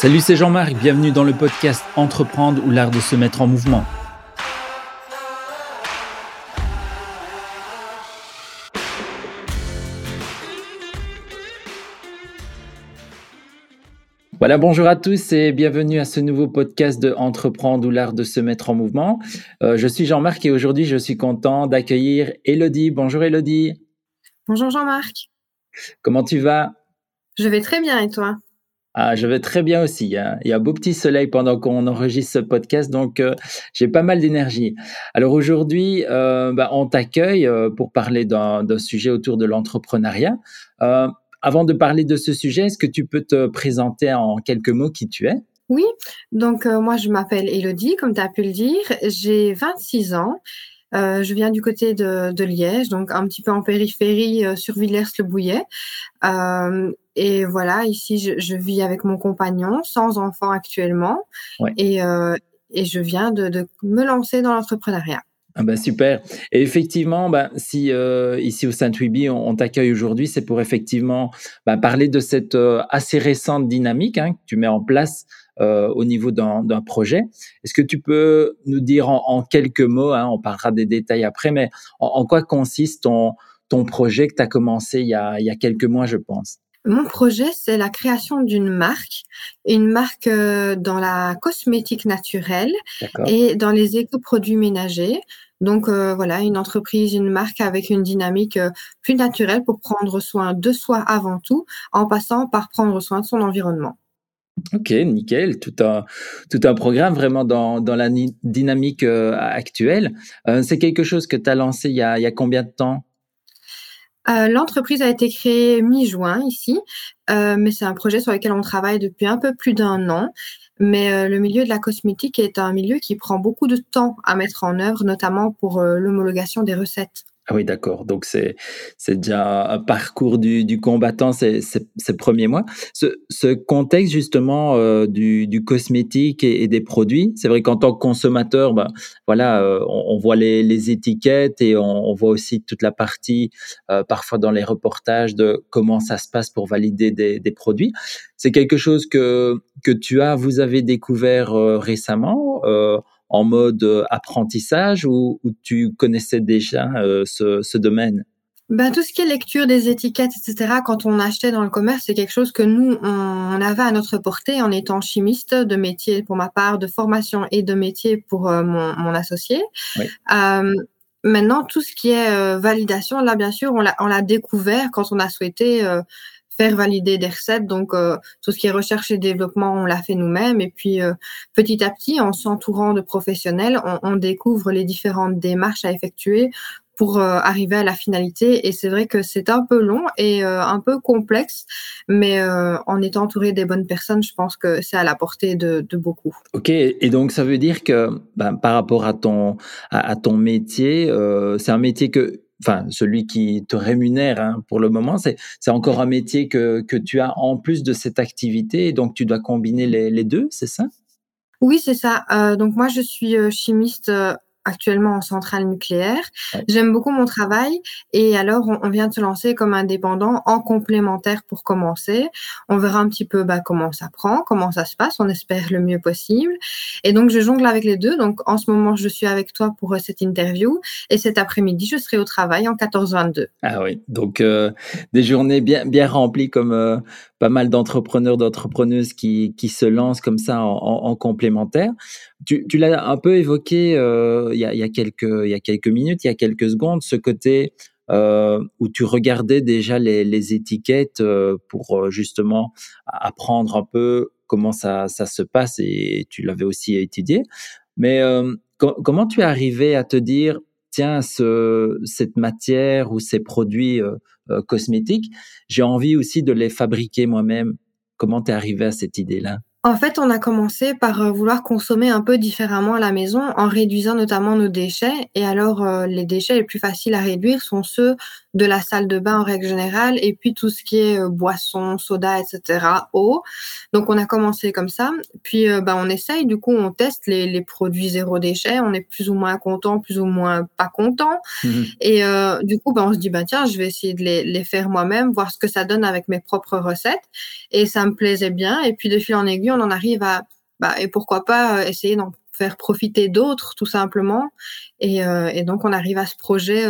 Salut, c'est Jean-Marc, bienvenue dans le podcast Entreprendre ou l'art de se mettre en mouvement. Voilà, bonjour à tous et bienvenue à ce nouveau podcast de Entreprendre ou l'art de se mettre en mouvement. Euh, je suis Jean-Marc et aujourd'hui je suis content d'accueillir Elodie. Bonjour Elodie. Bonjour Jean-Marc. Comment tu vas? Je vais très bien et toi? Ah, je vais très bien aussi. Il y a, il y a beau petit soleil pendant qu'on enregistre ce podcast, donc euh, j'ai pas mal d'énergie. Alors aujourd'hui, euh, bah, on t'accueille euh, pour parler d'un sujet autour de l'entrepreneuriat. avant de parler de ce sujet, est-ce que tu peux te présenter en quelques mots qui tu es? Oui, donc moi je m'appelle Elodie, comme tu as pu le dire. J'ai 26 ans. Euh, je viens du côté de, de, Liège, donc un petit peu en périphérie euh, sur Villers-le-Bouillet. Euh, et voilà, ici, je, je, vis avec mon compagnon, sans enfant actuellement, et, euh, et, je viens de, de me lancer dans l'entrepreneuriat. Ah bah super. Et effectivement, bah, si euh, ici au Saint-Wiby, on, on t'accueille aujourd'hui, c'est pour effectivement bah, parler de cette euh, assez récente dynamique hein, que tu mets en place euh, au niveau d'un projet. Est-ce que tu peux nous dire en, quelques mots, hein, on parlera des détails après, mais en, quoi consiste ton, ton projet que tu as commencé il y, a, il y a quelques mois, je pense? Mon projet, c'est la création d'une marque, une marque dans la cosmétique naturelle et dans les éco-produits ménagers. Donc euh, voilà, une entreprise, une marque avec une dynamique plus naturelle pour prendre soin de soi avant tout, en passant par prendre soin de son environnement. Ok, nickel. Tout un, tout un programme vraiment dans, dans la dynamique euh, actuelle. Euh, c'est quelque chose que tu as lancé il y a, il y a combien de temps? Euh, L'entreprise a été créée mi-juin ici, mais c'est un projet sur lequel on travaille depuis un peu plus d'un an. Mais le milieu de la cosmétique est un milieu qui prend beaucoup de temps à mettre en œuvre, notamment pour l'homologation des recettes. Ah oui, d'accord. Donc, c'est, c'est déjà un parcours du, du combattant ces, ces, premiers mois. Ce, ce contexte, justement, euh, du, du, cosmétique et, des produits, c'est vrai qu'en tant que consommateur, ben, voilà, euh, on, voit les, les, étiquettes et on, on, voit aussi toute la partie, euh, parfois dans les reportages, de comment ça se passe pour valider des, des produits. C'est quelque chose que, que tu as, vous avez découvert récemment en mode euh, apprentissage ou, tu connaissais déjà euh, ce, ce, domaine? Ben, tout ce qui est lecture des étiquettes, etc., quand on achetait dans le commerce, c'est quelque chose que nous, on, avait à notre portée en étant chimiste de métier pour ma part, de formation et de métier pour euh, mon, mon, associé. Euh, maintenant, tout ce qui est validation, là, bien sûr, on l'a découvert quand on a souhaité faire valider des recettes. Donc, euh, tout ce qui est recherche et développement, on l'a fait nous-mêmes. Et puis, euh, petit à petit, en s'entourant de professionnels, on, découvre les différentes démarches à effectuer pour euh, arriver à la finalité. Et c'est vrai que c'est un peu long et un peu complexe, mais en étant entouré des bonnes personnes, je pense que c'est à la portée de, beaucoup. Ok, et donc ça veut dire que ben, par rapport à ton, à ton métier, c'est un métier que enfin celui qui te rémunère hein, pour le moment, c'est encore un métier que, que tu as en plus de cette activité, donc tu dois combiner les, les deux, c'est ça? Oui, c'est ça. Euh, donc moi, je suis euh, chimiste euh, actuellement en centrale nucléaire. J'aime beaucoup mon travail et alors on, vient de se lancer comme indépendant en complémentaire pour commencer. On verra un petit peu bah, comment ça prend, comment ça se passe. On espère le mieux possible. Et donc je jongle avec les deux. Donc en ce moment je suis avec toi pour euh, cette interview et cet après-midi je serai au travail en 14-22. Ah oui, donc euh, des journées bien bien remplies comme euh, pas mal d'entrepreneurs, d'entrepreneuses qui, qui se lancent comme ça en, en, complémentaire. Tu, tu l'as un peu évoqué euh, il, y a, y a quelques, il y a quelques minutes, il y a quelques secondes, ce côté euh, où tu regardais déjà les, les étiquettes euh, pour euh, justement apprendre un peu comment ça, ça se passe et tu l'avais aussi étudié. Mais euh, comment tu es arrivé à te dire, tiens, ce, cette matière ou ces produits euh, cosmétiques, j'ai envie aussi de les fabriquer moi-même. Comment t'es arrivé à cette idée-là? En fait, on a commencé par euh, vouloir consommer un peu différemment à la maison en réduisant notamment nos déchets. Et alors, euh, les déchets les plus faciles à réduire sont ceux de la salle de bain en règle générale et puis tout ce qui est euh, boisson, soda, etc., eau. Donc, on a commencé comme ça. Puis, bah, on essaye, du coup, on teste les, les, produits zéro déchet. On est plus ou moins content, plus ou moins pas content. Mmh et du coup, bah, on se dit, bah, tiens, je vais essayer de les, les faire moi-même, voir ce que ça donne avec mes propres recettes. Et ça me plaisait bien. Et puis, de fil en aiguille, on en arrive à, bah, et pourquoi pas essayer d'en faire profiter d'autres, tout simplement. Et, et, donc, on arrive à ce projet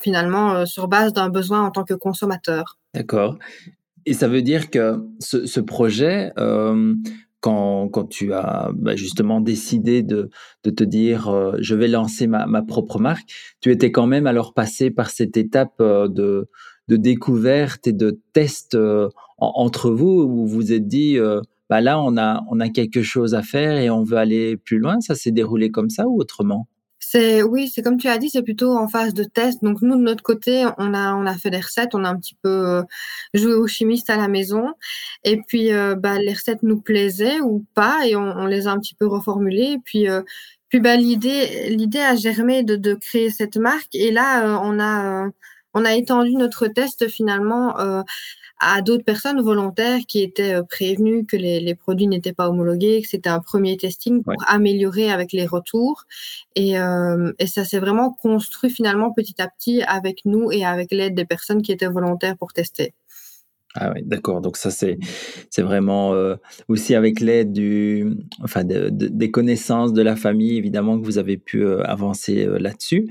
finalement sur base d'un besoin en tant que consommateur. D'accord. Et ça veut dire que ce, projet, euh, quand, quand, tu as bah, justement décidé de, de te dire euh, je vais lancer ma, ma, propre marque, tu étais quand même alors passé par cette étape euh, de, de découverte et de test euh, entre vous où vous vous êtes dit bah là on a, on a quelque chose à faire et on veut aller plus loin. Ça s'est déroulé comme ça ou autrement? C'est oui, c'est comme tu as dit, c'est plutôt en phase de test. Donc nous de notre côté, on a on a fait des recettes, on a un petit peu euh, joué aux chimistes à la maison, et puis euh, bah, les recettes nous plaisaient ou pas, et on, les a un petit peu reformulées. Et puis euh, puis bah l'idée l'idée a germé de, de créer cette marque, et là on a on a étendu notre test finalement à d'autres personnes volontaires qui étaient euh, prévenues que les, les produits n'étaient pas homologués, que c'était un premier testing pour améliorer avec les retours. Et, euh, et ça s'est vraiment construit finalement petit à petit avec nous et avec l'aide des personnes qui étaient volontaires pour tester. Ah oui, d'accord. Donc ça, c'est c'est vraiment euh, aussi avec l'aide du, enfin, de, des connaissances de la famille, évidemment, que vous avez pu euh, avancer euh, là-dessus.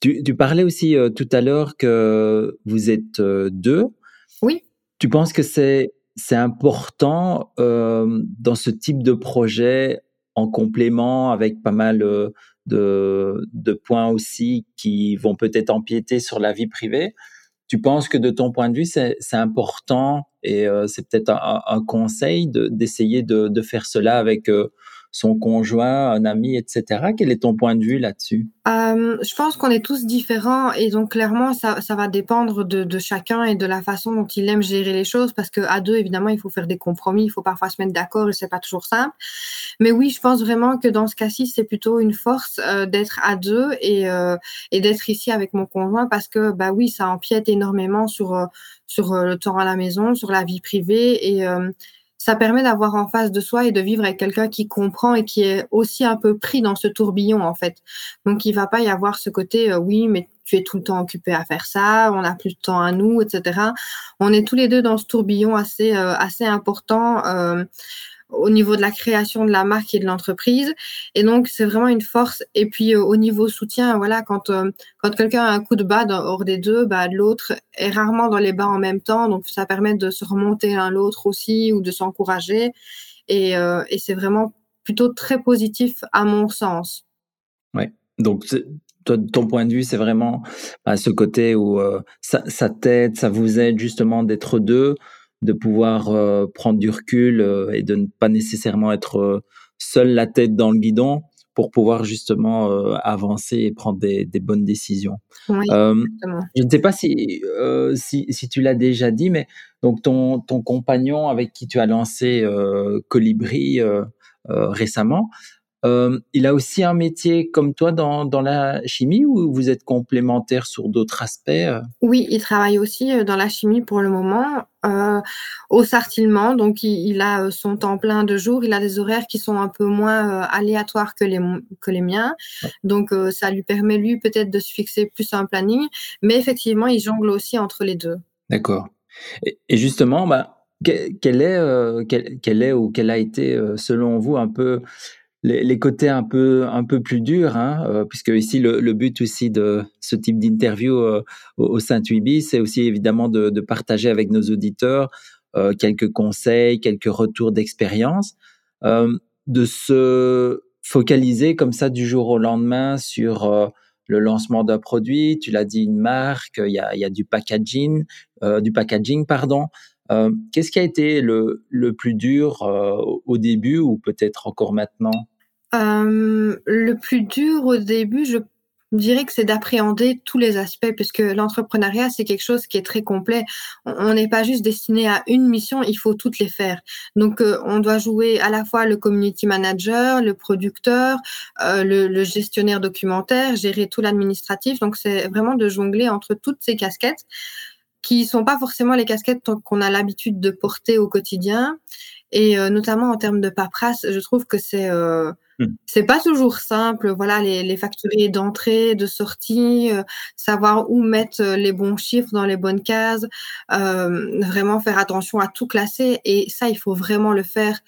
Tu, tu, parlais aussi tout à l'heure que vous êtes deux. Tu penses que c'est c'est important euh, dans ce type de projet en complément avec pas mal euh, de, de points aussi qui vont peut-être empiéter sur la vie privée? Tu penses que de ton point de vue, c'est important et euh, c'est peut-être un, un, conseil d'essayer de, de, faire cela avec euh, son conjoint, un ami, etc. Quel est ton point de vue là-dessus? Euh, Je pense qu'on est tous différents et donc clairement ça, va dépendre de, chacun et de la façon dont il aime gérer les choses parce que à deux évidemment il faut faire des compromis, il faut parfois se mettre d'accord et c'est pas toujours simple. Mais oui, je pense vraiment que dans ce cas-ci c'est plutôt une force euh, d'être à deux et, euh, et d'être ici avec mon conjoint parce que bah oui ça empiète énormément sur sur le temps à la maison, sur la vie privée et ça permet d'avoir en face de soi et de vivre avec quelqu'un qui comprend et qui est aussi un peu pris dans ce tourbillon en fait. Donc il va pas y avoir ce côté euh, oui mais tu es tout le temps occupé à faire ça, on n'a plus de temps à nous, etc. On est tous les deux dans ce tourbillon assez euh, assez important. Euh, au niveau de la création de la marque et de l'entreprise. Et donc, c'est vraiment une force. Et puis, euh, au niveau soutien, voilà, quand, euh, quand quelqu'un a un coup de bas hors des deux, bah, l'autre est rarement dans les bas en même temps. Donc, ça permet de se remonter l'un l'autre aussi ou de s'encourager. Et, euh, et c'est vraiment plutôt très positif à mon sens. Ouais. Donc, ton point de vue, c'est vraiment bah, ce côté où ça, ça t'aide, ça vous aide justement d'être deux, de pouvoir euh, prendre du recul euh, et de ne pas nécessairement être euh, seul la tête dans le guidon pour pouvoir justement avancer et prendre des, des bonnes décisions. Oui, je ne sais pas si, si, si, tu l'as déjà dit, mais donc ton, ton compagnon avec qui tu as lancé Colibri récemment, euh, il a aussi un métier comme toi dans, dans la chimie ou vous êtes complémentaires sur d'autres aspects euh? Oui, il travaille aussi euh, dans la chimie pour le moment, euh, au Sartillement. Donc, il, il, a son temps plein de jour. Il a des horaires qui sont un peu moins aléatoires que les, que les miens. Donc, ça lui permet, lui, peut-être de se fixer plus un planning. Mais effectivement, il jongle aussi entre les deux. D'accord. Et, et, justement, bah, quel est, quel, quel, est ou quel a été, selon vous, un peu les, côtés un peu un peu plus durs, hein, euh, puisque ici le, but aussi de ce type d'interview euh, au, au Saint Ubi, c'est aussi évidemment de, de, partager avec nos auditeurs euh, quelques conseils, quelques retours d'expérience, de se focaliser comme ça du jour au lendemain sur le lancement d'un produit. Tu l'as dit, une marque, il y a, il y a du packaging, du packaging, pardon. Qu'est-ce qui a été le, le plus dur au début ou peut-être encore maintenant? Euh, le plus dur au début, je dirais que c'est d'appréhender tous les aspects, puisque l'entrepreneuriat, c'est quelque chose qui est très complet. On n'est pas juste destiné à une mission, il faut toutes les faire. Donc, euh, on doit jouer à la fois le community manager, le producteur, euh, le, gestionnaire documentaire, gérer tout l'administratif. Donc, c'est vraiment de jongler entre toutes ces casquettes qui sont pas forcément les casquettes qu'on a l'habitude de porter au quotidien. Et notamment en termes de paperasse, je trouve que c'est. C'est pas toujours simple. Voilà, les, facturiers d'entrée, de sortie, euh, savoir où mettre euh, les bons chiffres dans les bonnes cases, euh, vraiment faire attention à tout classer. Et ça, il faut vraiment le faire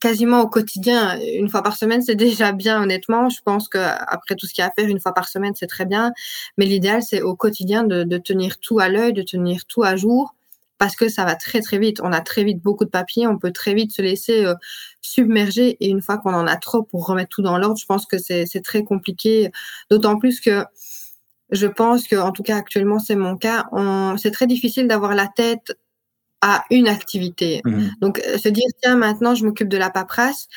quasiment au quotidien. Une fois par semaine, c'est déjà bien, honnêtement. Je pense que après tout ce qu'il y a à faire, une fois par semaine, c'est très bien. Mais l'idéal, c'est au quotidien de tenir tout à l'œil, de tenir tout à jour, parce que ça va très très vite. On a très vite beaucoup de papiers, on peut très vite se laisser euh, submerger. Et une fois qu'on en a trop pour remettre tout dans l'ordre, je pense que c'est très compliqué. D'autant plus que je pense que, en tout cas actuellement, c'est mon cas. C'est très difficile d'avoir la tête à une activité. Mmh Donc, euh, se dire, tiens, maintenant, je m'occupe de la paperasse.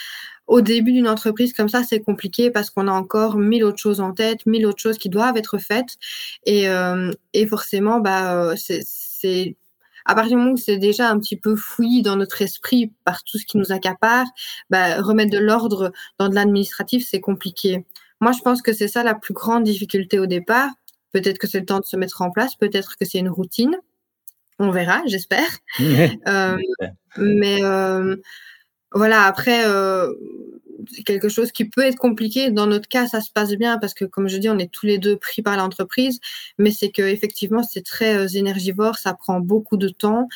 Au début d'une entreprise comme ça, c'est compliqué parce qu'on a encore mille autres choses en tête, mille autres choses qui doivent être faites. Et, euh, et forcément, bah, euh, c'est à partir du moment où c'est déjà un petit peu fouillis dans notre esprit par tout ce qui nous accapare, bah, remettre de l'ordre dans de l'administratif, c'est compliqué. Moi, je pense que c'est ça la plus grande difficulté au départ. Peut-être que c'est le temps de se mettre en place, peut-être que c'est une routine. On verra, j'espère. euh, mais euh, voilà, après, euh, quelque chose qui peut être compliqué. Dans notre cas, ça se passe bien parce que, comme je dis, on est tous les deux pris par l'entreprise, mais c'est que effectivement, c'est très euh, énergivore, ça prend beaucoup de temps,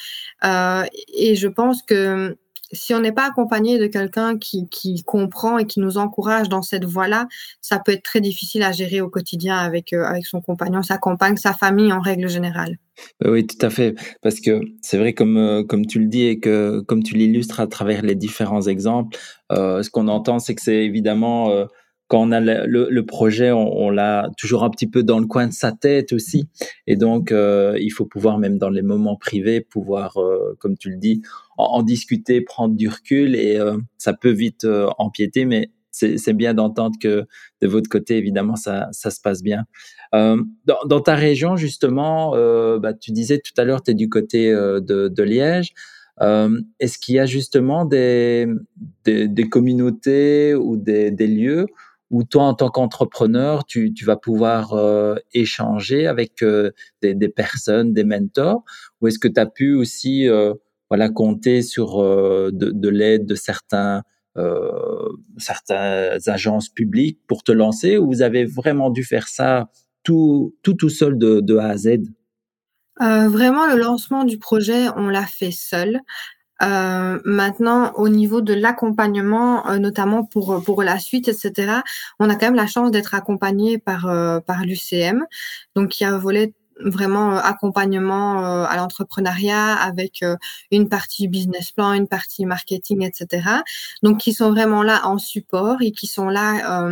euh, et je pense que si on n'est pas accompagné de quelqu'un qui, qui, comprend et qui nous encourage dans cette voie-là, ça peut être très difficile à gérer au quotidien avec, euh, avec son compagnon, sa compagne, sa famille en règle générale. Bah oui, tout à fait. Parce que c'est vrai, comme, euh, comme tu le dis et que comme tu l'illustres à travers les différents exemples, euh, ce qu'on entend, c'est que c'est évidemment quand on a le, projet, on, l'a toujours un petit peu dans le coin de sa tête aussi. Et donc, euh, il faut pouvoir, même dans les moments privés, pouvoir, euh, comme tu le dis, en, discuter, prendre du recul. Et euh, ça peut vite empiéter, mais c'est bien d'entendre que de votre côté, évidemment, ça, ça se passe bien. Dans, ta région, justement, bah, tu disais tout à l'heure, tu es du côté de, de Liège. Est-ce qu'il y a justement des, des, des communautés ou des, des lieux où toi, en tant qu'entrepreneur, tu, vas pouvoir euh, échanger avec euh, des, personnes, des mentors, ou est-ce que tu as pu aussi euh, voilà, compter sur de, de l'aide de certains, certaines agences publiques pour te lancer, ou vous avez vraiment dû faire ça tout, tout, seul de A à Z? Vraiment, le lancement du projet, on l'a fait seul. Euh, maintenant, au niveau de l'accompagnement, euh, notamment pour pour la suite, etc., on a quand même la chance d'être accompagné par euh, par l'UCM. Donc, il y a un volet vraiment accompagnement à l'entrepreneuriat avec une partie business plan, une partie marketing, etc. Donc, qui sont vraiment là en support et qui sont là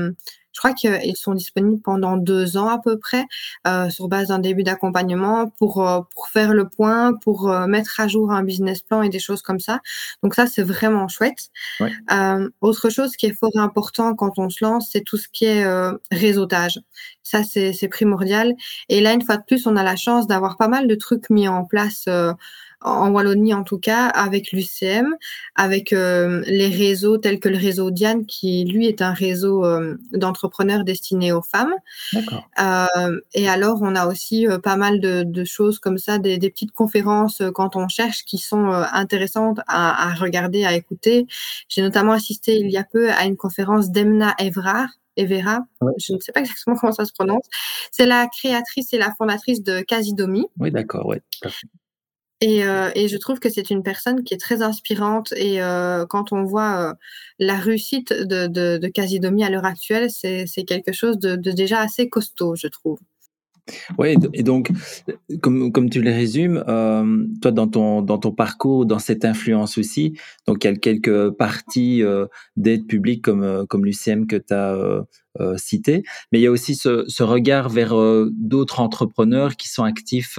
je crois qu'ils sont disponibles pendant deux ans à peu près, euh, sur base d'un début d'accompagnement pour euh, pour faire le point, pour euh, mettre à jour un business plan et des choses comme ça. Donc ça, c'est vraiment chouette. Ouais. Euh, autre chose qui est fort important quand on se lance, c'est tout ce qui est euh, réseautage. Ça, c'est primordial. Et là, une fois de plus, on a la chance d'avoir pas mal de trucs mis en place en Wallonie en tout cas, avec l'UCM, avec euh, les réseaux tels que le réseau Diane, qui lui est un réseau euh, d'entrepreneurs destinés aux femmes. Euh, et alors, on a aussi euh, pas mal de, de, choses comme ça, des, des, petites conférences quand on cherche qui sont intéressantes à, à, regarder, à écouter. J'ai notamment assisté il y a peu à une conférence d'Emna Evrard, Evera, ouais. je ne sais pas exactement comment ça se prononce. C'est la créatrice et la fondatrice de Casidomi. Oui, d'accord, ouais. Et, euh, et, je trouve que c'est une personne qui est très inspirante. Et euh, quand on voit euh, la réussite de, de, Casidomi à l'heure actuelle, c'est quelque chose de, déjà assez costaud, je trouve. Oui, et donc, comme, tu le résumes, toi, dans ton, parcours, dans cette influence aussi, donc il y a quelques parties d'aide publique comme, l'UCM que tu as cité, mais il y a aussi ce regard vers d'autres entrepreneurs qui sont actifs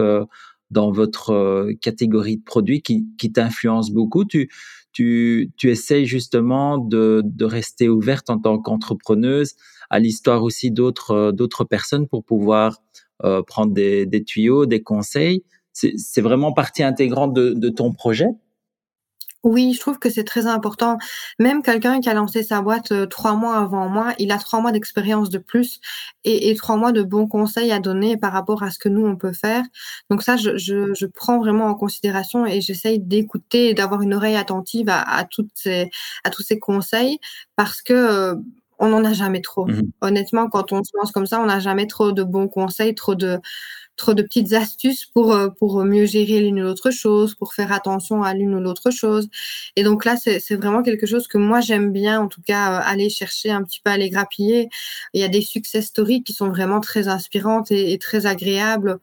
dans votre euh, catégorie de produits qui, qui t'influence beaucoup. Tu, tu, tu essayes justement de, de rester ouverte en tant qu'entrepreneuse à l'histoire aussi d'autres euh, d'autres personnes pour pouvoir euh, prendre des, des tuyaux, des conseils. C'est vraiment partie intégrante de, de ton projet? Oui, je trouve que c'est très important. Même quelqu'un qui a lancé sa boîte euh, trois mois avant moi, il a trois mois d'expérience de plus et, et, trois mois de bons conseils à donner par rapport à ce que nous, on peut faire. Donc ça, je, je, je prends vraiment en considération et j'essaye d'écouter et d'avoir une oreille attentive à, à, toutes ces, à tous ces conseils parce que euh, on n'en a jamais trop. Mmh Honnêtement, quand on se lance comme ça, on n'a jamais trop de bons conseils, trop de trop de petites astuces pour euh, pour mieux gérer l'une ou l'autre chose, pour faire attention à l'une ou l'autre chose. Et donc là, c'est vraiment quelque chose que moi j'aime bien, en tout cas, aller chercher un petit peu, aller grappiller. Il y a des success stories qui sont vraiment très inspirantes et, très agréables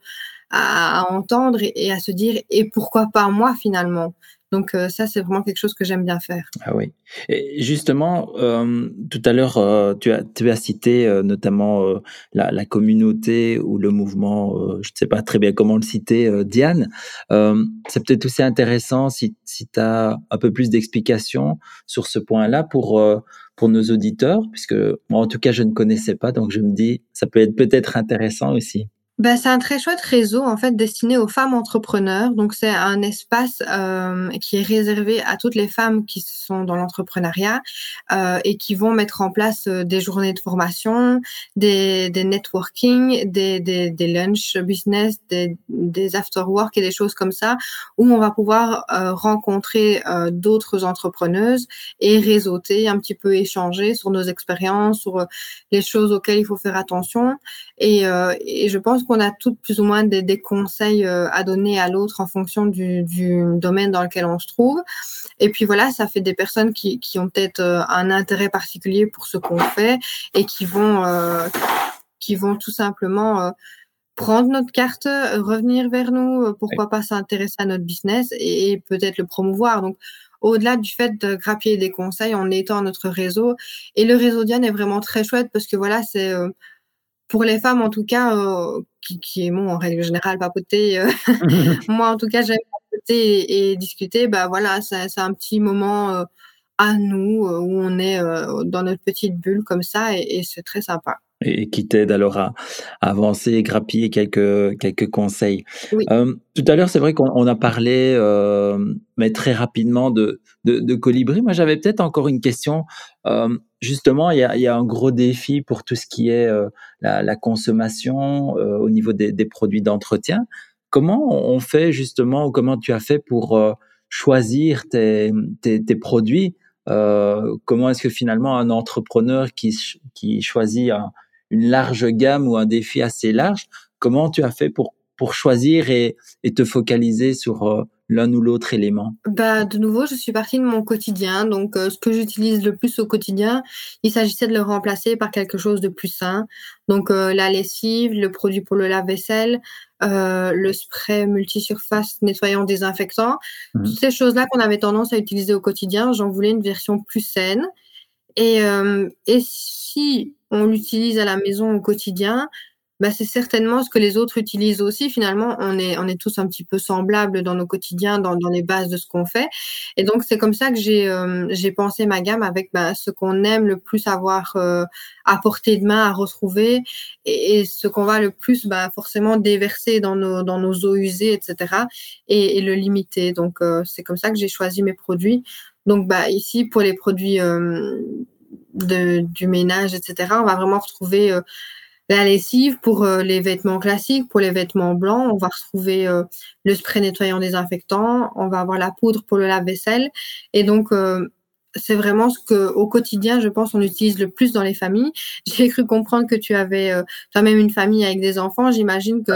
à, entendre et, à se dire et pourquoi pas moi finalement? Donc euh, ça, c'est vraiment quelque chose que j'aime bien faire. Ah oui. Et justement, euh, tout à l'heure, euh, tu, as, cité notamment la, communauté ou le mouvement, je ne sais pas très bien comment le citer, Diane. c'est peut-être aussi intéressant si, si tu as un peu plus d'explications sur ce point-là pour, pour nos auditeurs, puisque moi, en tout cas, je ne connaissais pas, donc je me dis, ça peut être peut-être intéressant aussi. Bah, c'est un très chouette réseau en fait destiné aux femmes entrepreneurs. Donc c'est un espace euh, qui est réservé à toutes les femmes qui sont dans l'entrepreneuriat euh, et qui vont mettre en place euh, des journées de formation, des, des networking, des, des, des lunch business, des, des after work et des choses comme ça où on va pouvoir euh, rencontrer euh, d'autres entrepreneuses et réseauter, un petit peu échanger sur nos expériences, sur les choses auxquelles il faut faire attention. Et, et je pense qu'on a toutes plus ou moins des, des conseils euh, à donner à l'autre en fonction du, du, domaine dans lequel on se trouve. Et puis voilà, ça fait des personnes qui, qui ont peut-être euh, un intérêt particulier pour ce qu'on fait et qui vont, euh, qui vont tout simplement prendre notre carte, revenir vers nous, pourquoi pas s'intéresser à notre business et, peut-être le promouvoir. Donc, au-delà du fait de grappiller des conseils, en étant notre réseau. Et le réseau Diane est vraiment très chouette parce que voilà, c'est pour les femmes en tout cas, euh, qui, qui bon, en règle générale papoter, euh, moi en tout cas j'aime papoter et, discuter, bah voilà, c'est un petit moment euh, à nous où on est dans notre petite bulle comme ça et c'est très sympa et qui t'aide alors à, avancer, grappiller quelques, quelques conseils. Tout à l'heure, c'est vrai qu'on a parlé, mais très rapidement, de, de, de Colibri. Moi, j'avais peut-être encore une question. Justement, il y a, un gros défi pour tout ce qui est euh, la, consommation euh, au niveau des, produits d'entretien. Comment on fait justement, ou comment tu as fait pour euh, choisir tes, produits comment est-ce que finalement un entrepreneur qui, qui choisit un, une large gamme ou un défi assez large. Comment tu as fait pour, pour choisir et, et te focaliser sur euh, l'un ou l'autre élément bah, De nouveau, je suis partie de mon quotidien. Donc, euh, ce que j'utilise le plus au quotidien, il s'agissait de le remplacer par quelque chose de plus sain. Donc, euh, la lessive, le produit pour le lave-vaisselle, le spray multisurface nettoyant désinfectant. Mmh. Toutes ces choses-là qu'on avait tendance à utiliser au quotidien, j'en voulais une version plus saine. Et, et si on l'utilise à la maison au quotidien, bah, c'est certainement ce que les autres utilisent aussi. Finalement, on est, on est tous un petit peu semblables dans nos quotidiens, dans, dans les bases de ce qu'on fait. Et donc, c'est comme ça que j'ai euh, j'ai pensé ma gamme avec bah, ce qu'on aime le plus avoir euh, à portée de main, à retrouver, et, ce qu'on va le plus bah, forcément déverser dans nos, dans nos eaux usées, etc. Et, le limiter. Donc, euh, c'est comme ça que j'ai choisi mes produits. Donc, bah, ici, pour les produits de, du ménage, etc. On va vraiment retrouver la lessive pour euh, les vêtements classiques, pour les vêtements blancs, on va retrouver euh, le spray nettoyant désinfectant, on va avoir la poudre pour le lave-vaisselle. Et donc, c'est vraiment ce que au quotidien, je pense, on utilise le plus dans les familles. J'ai cru comprendre que tu avais toi-même une famille avec des enfants. J'imagine que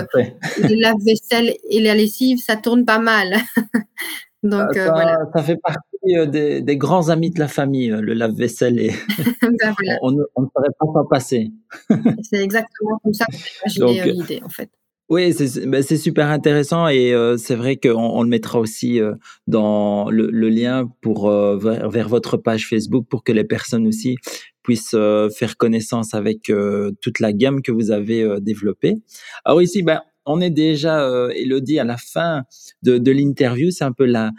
le lave-vaisselle et la lessive, ça tourne pas mal. Donc, ça, voilà. ça fait partie euh, des, grands amis de la famille, euh, le lave-vaisselle et ben on, ne saurait pas s'en passer. c'est exactement comme ça que j'ai euh, l'idée en fait. Oui, c'est ben super intéressant et c'est vrai qu'on on le mettra aussi dans le, lien pour vers, vers, votre page Facebook pour que les personnes aussi puissent faire connaissance avec toute la gamme que vous avez développée. Alors ici, ben, on est déjà, euh, Elodie, à la fin de, l'interview. C'est un peu la,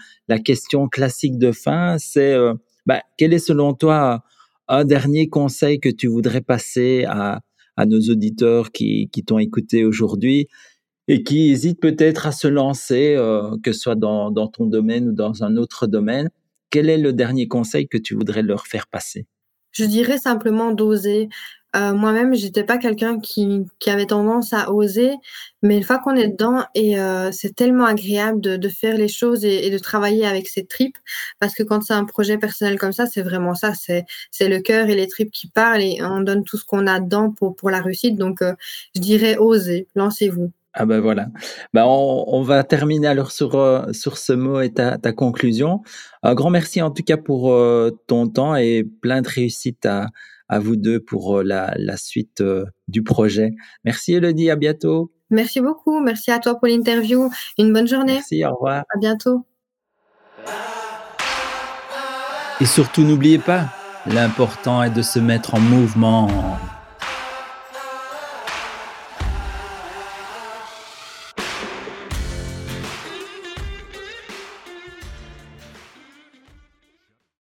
question classique de fin. C'est euh, bah, quel est selon toi un dernier conseil que tu voudrais passer à, nos auditeurs qui, t'ont écouté aujourd'hui et qui hésitent peut-être à se lancer, euh, que ce soit dans, dans ton domaine ou dans un autre domaine? Quel est le dernier conseil que tu voudrais leur faire passer? Je dirais simplement d'oser. Euh, moi-même, j'étais pas quelqu'un qui, qui avait tendance à oser, mais une fois qu'on est dedans, et euh, c'est tellement agréable de, de, faire les choses et, de travailler avec ses tripes, parce que quand c'est un projet personnel comme ça, c'est vraiment ça, c'est le cœur et les tripes qui parlent et on donne tout ce qu'on a dedans pour pour la réussite. Donc, euh, je dirais oser, lancez-vous. Ah ben voilà. Ben on, va terminer alors sur, euh, sur ce mot et ta, ta, conclusion. Un grand merci en tout cas pour euh, ton temps et plein de réussite à, à vous deux pour euh, la, la suite du projet. Merci Elodie, à bientôt. Merci beaucoup, merci à toi pour l'interview. Une bonne journée. Merci, au revoir. À bientôt. Et surtout n'oubliez pas, l'important est de se mettre en mouvement.